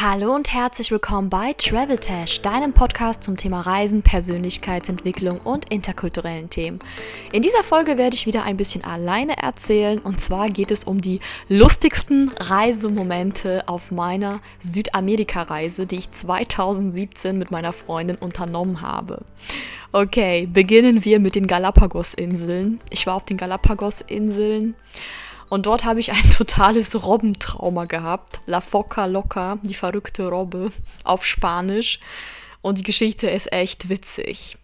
Hallo und herzlich willkommen bei Travel Tash, deinem Podcast zum Thema Reisen, Persönlichkeitsentwicklung und interkulturellen Themen. In dieser Folge werde ich wieder ein bisschen alleine erzählen und zwar geht es um die lustigsten Reisemomente auf meiner Südamerika-Reise, die ich 2017 mit meiner Freundin unternommen habe. Okay, beginnen wir mit den Galapagos-Inseln. Ich war auf den Galapagos-Inseln und dort habe ich ein totales Robbentrauma gehabt. La Foca Loca, die verrückte Robbe auf Spanisch. Und die Geschichte ist echt witzig.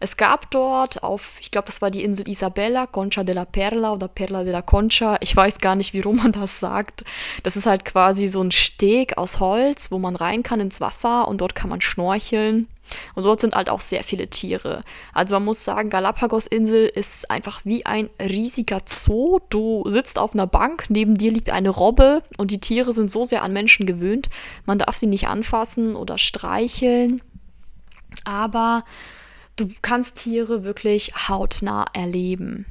Es gab dort auf, ich glaube, das war die Insel Isabella, Concha de la Perla oder Perla de la Concha. Ich weiß gar nicht, wie rum man das sagt. Das ist halt quasi so ein Steg aus Holz, wo man rein kann ins Wasser und dort kann man schnorcheln. Und dort sind halt auch sehr viele Tiere. Also man muss sagen, Galapagos-Insel ist einfach wie ein riesiger Zoo. Du sitzt auf einer Bank, neben dir liegt eine Robbe und die Tiere sind so sehr an Menschen gewöhnt. Man darf sie nicht anfassen oder streicheln. Aber du kannst Tiere wirklich hautnah erleben.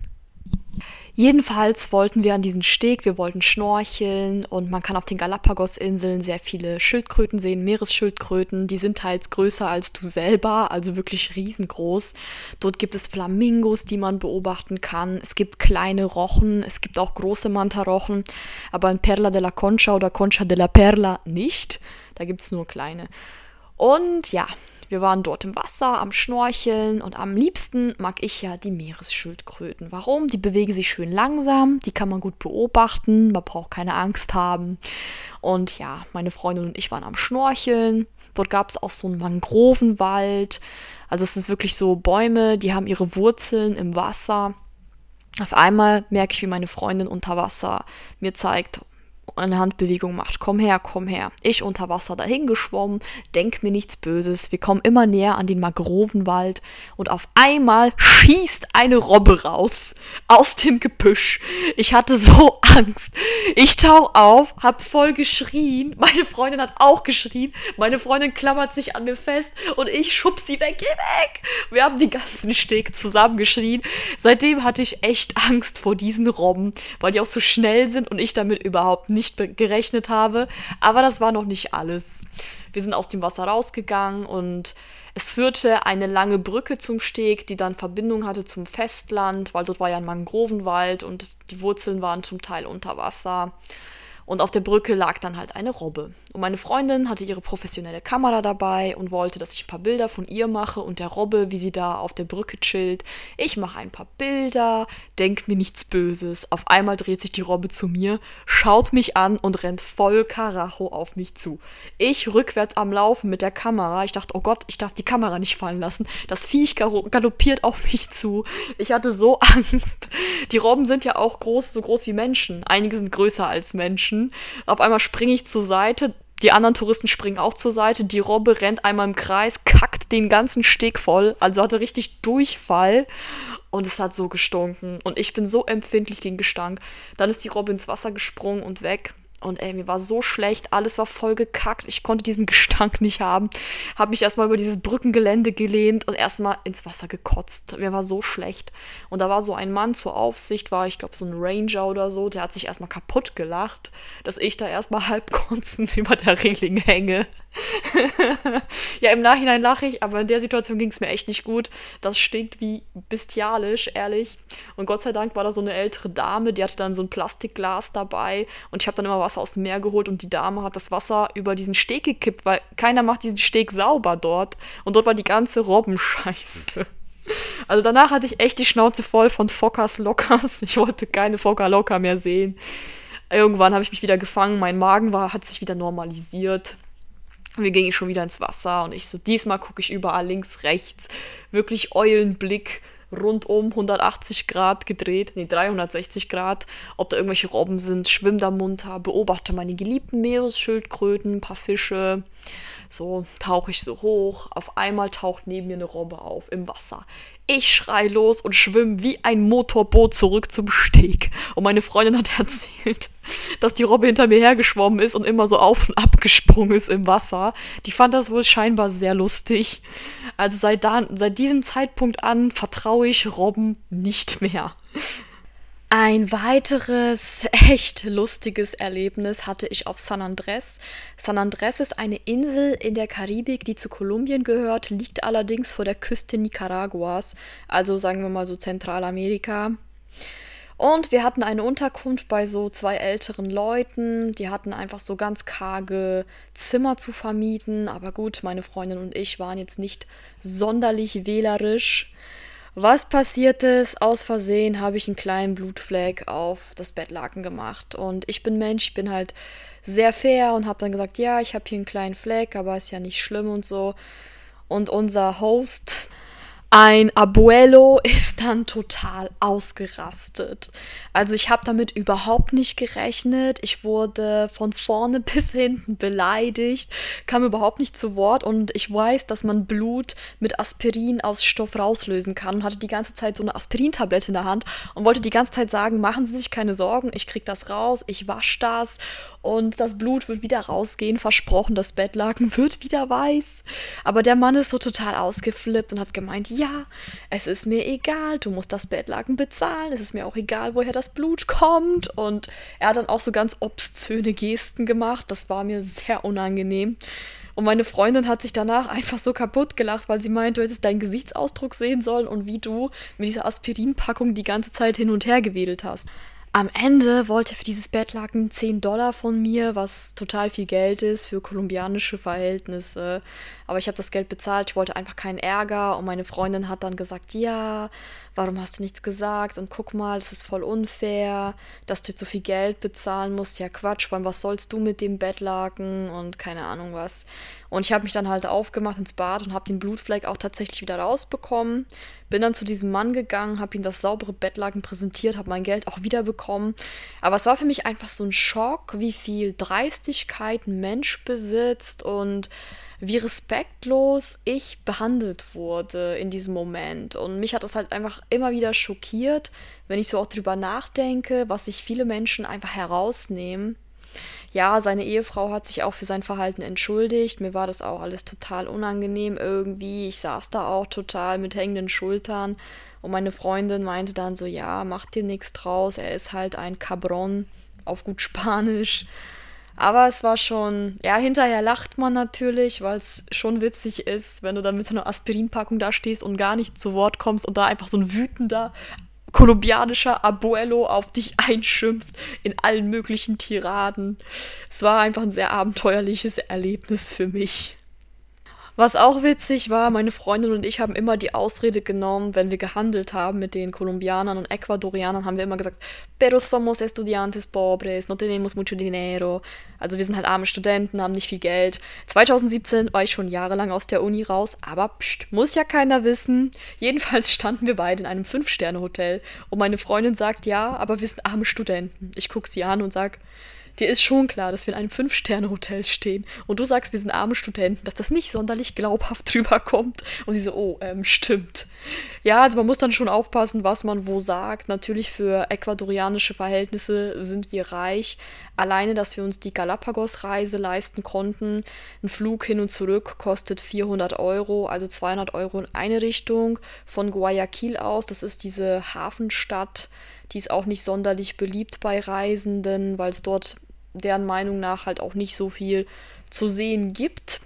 Jedenfalls wollten wir an diesen Steg, wir wollten schnorcheln und man kann auf den Galapagos-Inseln sehr viele Schildkröten sehen, Meeresschildkröten, die sind teils größer als du selber, also wirklich riesengroß. Dort gibt es Flamingos, die man beobachten kann, es gibt kleine Rochen, es gibt auch große Mantarochen, aber in Perla de la Concha oder Concha de la Perla nicht, da gibt es nur kleine. Und ja, wir waren dort im Wasser, am Schnorcheln und am liebsten mag ich ja die Meeresschildkröten. Warum? Die bewegen sich schön langsam, die kann man gut beobachten, man braucht keine Angst haben. Und ja, meine Freundin und ich waren am Schnorcheln. Dort gab es auch so einen Mangrovenwald. Also es sind wirklich so Bäume, die haben ihre Wurzeln im Wasser. Auf einmal merke ich, wie meine Freundin unter Wasser mir zeigt, eine Handbewegung macht. Komm her, komm her. Ich unter Wasser dahin geschwommen, denk mir nichts Böses. Wir kommen immer näher an den Mangrovenwald und auf einmal schießt eine Robbe raus aus dem Gebüsch. Ich hatte so Angst. Ich tau auf, hab voll geschrien. Meine Freundin hat auch geschrien. Meine Freundin klammert sich an mir fest und ich schub sie weg. Geh weg! Wir haben die ganzen Steg zusammen geschrien. Seitdem hatte ich echt Angst vor diesen Robben, weil die auch so schnell sind und ich damit überhaupt nicht gerechnet habe. Aber das war noch nicht alles. Wir sind aus dem Wasser rausgegangen und es führte eine lange Brücke zum Steg, die dann Verbindung hatte zum Festland, weil dort war ja ein Mangrovenwald und die Wurzeln waren zum Teil unter Wasser. Und auf der Brücke lag dann halt eine Robbe. Und meine Freundin hatte ihre professionelle Kamera dabei und wollte, dass ich ein paar Bilder von ihr mache und der Robbe, wie sie da auf der Brücke chillt. Ich mache ein paar Bilder, denk mir nichts Böses. Auf einmal dreht sich die Robbe zu mir, schaut mich an und rennt voll Karacho auf mich zu. Ich rückwärts am Laufen mit der Kamera. Ich dachte, oh Gott, ich darf die Kamera nicht fallen lassen. Das Viech galoppiert auf mich zu. Ich hatte so Angst. Die Robben sind ja auch groß, so groß wie Menschen. Einige sind größer als Menschen. Menschen. Auf einmal springe ich zur Seite. Die anderen Touristen springen auch zur Seite. Die Robbe rennt einmal im Kreis, kackt den ganzen Steg voll. Also hatte richtig Durchfall. Und es hat so gestunken. Und ich bin so empfindlich gegen Gestank. Dann ist die Robbe ins Wasser gesprungen und weg. Und ey, mir war so schlecht, alles war voll gekackt, ich konnte diesen Gestank nicht haben. Hab mich erstmal über dieses Brückengelände gelehnt und erstmal ins Wasser gekotzt. Mir war so schlecht. Und da war so ein Mann zur Aufsicht, war ich glaube so ein Ranger oder so, der hat sich erstmal kaputt gelacht, dass ich da erstmal halb kotzend über der Reling hänge. ja, im Nachhinein lache ich, aber in der Situation ging es mir echt nicht gut. Das stinkt wie bestialisch, ehrlich. Und Gott sei Dank war da so eine ältere Dame, die hatte dann so ein Plastikglas dabei und ich habe dann immer Wasser aus dem Meer geholt und die Dame hat das Wasser über diesen Steg gekippt, weil keiner macht diesen Steg sauber dort. Und dort war die ganze Robbenscheiße. Also danach hatte ich echt die Schnauze voll von Fockers Lockers. Ich wollte keine Fokker Locker mehr sehen. Irgendwann habe ich mich wieder gefangen, mein Magen war, hat sich wieder normalisiert. Wir gingen schon wieder ins Wasser und ich so, diesmal gucke ich überall links, rechts. Wirklich Eulenblick, rundum 180 Grad gedreht, nee, 360 Grad, ob da irgendwelche Robben sind, schwimm da munter, beobachte meine geliebten Meeresschildkröten, ein paar Fische. So tauche ich so hoch. Auf einmal taucht neben mir eine Robbe auf im Wasser. Ich schrei los und schwimme wie ein Motorboot zurück zum Steg. Und meine Freundin hat erzählt, dass die Robbe hinter mir hergeschwommen ist und immer so auf und ab gesprungen ist im Wasser. Die fand das wohl scheinbar sehr lustig. Also seit, da, seit diesem Zeitpunkt an vertraue ich Robben nicht mehr. Ein weiteres echt lustiges Erlebnis hatte ich auf San Andres. San Andres ist eine Insel in der Karibik, die zu Kolumbien gehört, liegt allerdings vor der Küste Nicaraguas, also sagen wir mal so Zentralamerika. Und wir hatten eine Unterkunft bei so zwei älteren Leuten, die hatten einfach so ganz karge Zimmer zu vermieten, aber gut, meine Freundin und ich waren jetzt nicht sonderlich wählerisch. Was passiert ist? Aus Versehen habe ich einen kleinen Blutfleck auf das Bettlaken gemacht. Und ich bin Mensch, ich bin halt sehr fair und habe dann gesagt, ja, ich habe hier einen kleinen Fleck, aber ist ja nicht schlimm und so. Und unser Host, ein Abuelo ist dann total ausgerastet. Also ich habe damit überhaupt nicht gerechnet. Ich wurde von vorne bis hinten beleidigt, kam überhaupt nicht zu Wort und ich weiß, dass man Blut mit Aspirin aus Stoff rauslösen kann und hatte die ganze Zeit so eine Aspirintablette in der Hand und wollte die ganze Zeit sagen, machen Sie sich keine Sorgen, ich krieg das raus, ich wasche das und das Blut wird wieder rausgehen, versprochen, das Bettlaken wird wieder weiß. Aber der Mann ist so total ausgeflippt und hat gemeint, ja, es ist mir egal, du musst das Bettlaken bezahlen, es ist mir auch egal, woher das Blut kommt. Und er hat dann auch so ganz obszöne Gesten gemacht, das war mir sehr unangenehm. Und meine Freundin hat sich danach einfach so kaputt gelacht, weil sie meint, du hättest deinen Gesichtsausdruck sehen sollen und wie du mit dieser Aspirinpackung die ganze Zeit hin und her gewedelt hast. Am Ende wollte für dieses Bettlaken 10 Dollar von mir, was total viel Geld ist für kolumbianische Verhältnisse. Aber ich habe das Geld bezahlt, ich wollte einfach keinen Ärger und meine Freundin hat dann gesagt, ja, warum hast du nichts gesagt und guck mal, das ist voll unfair, dass du jetzt so viel Geld bezahlen musst. Ja, Quatsch, vor allem, was sollst du mit dem Bettlaken und keine Ahnung was. Und ich habe mich dann halt aufgemacht ins Bad und habe den Blutfleck auch tatsächlich wieder rausbekommen. Bin dann zu diesem Mann gegangen, habe ihm das saubere Bettlaken präsentiert, habe mein Geld auch wieder bekommen. Aber es war für mich einfach so ein Schock, wie viel Dreistigkeit ein Mensch besitzt und wie respektlos ich behandelt wurde in diesem Moment. Und mich hat das halt einfach immer wieder schockiert, wenn ich so auch drüber nachdenke, was sich viele Menschen einfach herausnehmen. Ja, seine Ehefrau hat sich auch für sein Verhalten entschuldigt. Mir war das auch alles total unangenehm irgendwie. Ich saß da auch total mit hängenden Schultern. Und meine Freundin meinte dann so, ja, mach dir nichts draus. Er ist halt ein Cabron auf gut Spanisch. Aber es war schon, ja, hinterher lacht man natürlich, weil es schon witzig ist, wenn du dann mit so einer Aspirinpackung da stehst und gar nicht zu Wort kommst und da einfach so ein wütender kolumbianischer Abuelo auf dich einschimpft in allen möglichen Tiraden. Es war einfach ein sehr abenteuerliches Erlebnis für mich. Was auch witzig war, meine Freundin und ich haben immer die Ausrede genommen, wenn wir gehandelt haben mit den Kolumbianern und Ecuadorianern, haben wir immer gesagt, pero somos estudiantes pobres, no tenemos mucho dinero. Also wir sind halt arme Studenten, haben nicht viel Geld. 2017 war ich schon jahrelang aus der Uni raus, aber pst, muss ja keiner wissen. Jedenfalls standen wir beide in einem Fünf-Sterne-Hotel und meine Freundin sagt, ja, aber wir sind arme Studenten. Ich gucke sie an und sage, dir ist schon klar, dass wir in einem Fünf-Sterne-Hotel stehen und du sagst, wir sind arme Studenten, dass das nicht sonderlich glaubhaft drüber kommt. Und sie so, oh, ähm, stimmt. Ja, also man muss dann schon aufpassen, was man wo sagt. Natürlich für ecuadorianische Verhältnisse sind wir reich. Alleine, dass wir uns die Galapagos-Reise leisten konnten. Ein Flug hin und zurück kostet 400 Euro, also 200 Euro in eine Richtung von Guayaquil aus. Das ist diese Hafenstadt die ist auch nicht sonderlich beliebt bei Reisenden, weil es dort deren Meinung nach halt auch nicht so viel zu sehen gibt.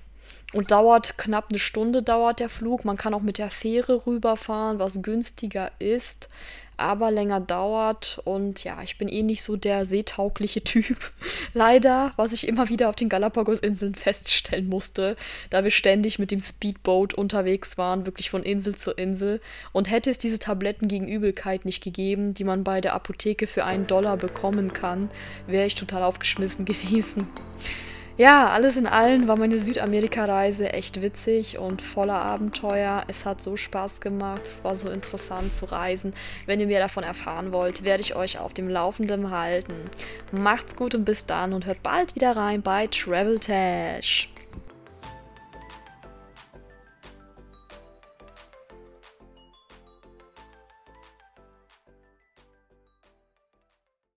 Und dauert knapp eine Stunde dauert der Flug. Man kann auch mit der Fähre rüberfahren, was günstiger ist aber länger dauert. Und ja, ich bin eh nicht so der seetaugliche Typ. Leider, was ich immer wieder auf den Galapagos-Inseln feststellen musste, da wir ständig mit dem Speedboat unterwegs waren, wirklich von Insel zu Insel. Und hätte es diese Tabletten gegen Übelkeit nicht gegeben, die man bei der Apotheke für einen Dollar bekommen kann, wäre ich total aufgeschmissen gewesen. Ja, alles in allem war meine Südamerika-Reise echt witzig und voller Abenteuer. Es hat so Spaß gemacht, es war so interessant zu reisen. Wenn ihr mehr davon erfahren wollt, werde ich euch auf dem Laufenden halten. Macht's gut und bis dann und hört bald wieder rein bei Travel Tash.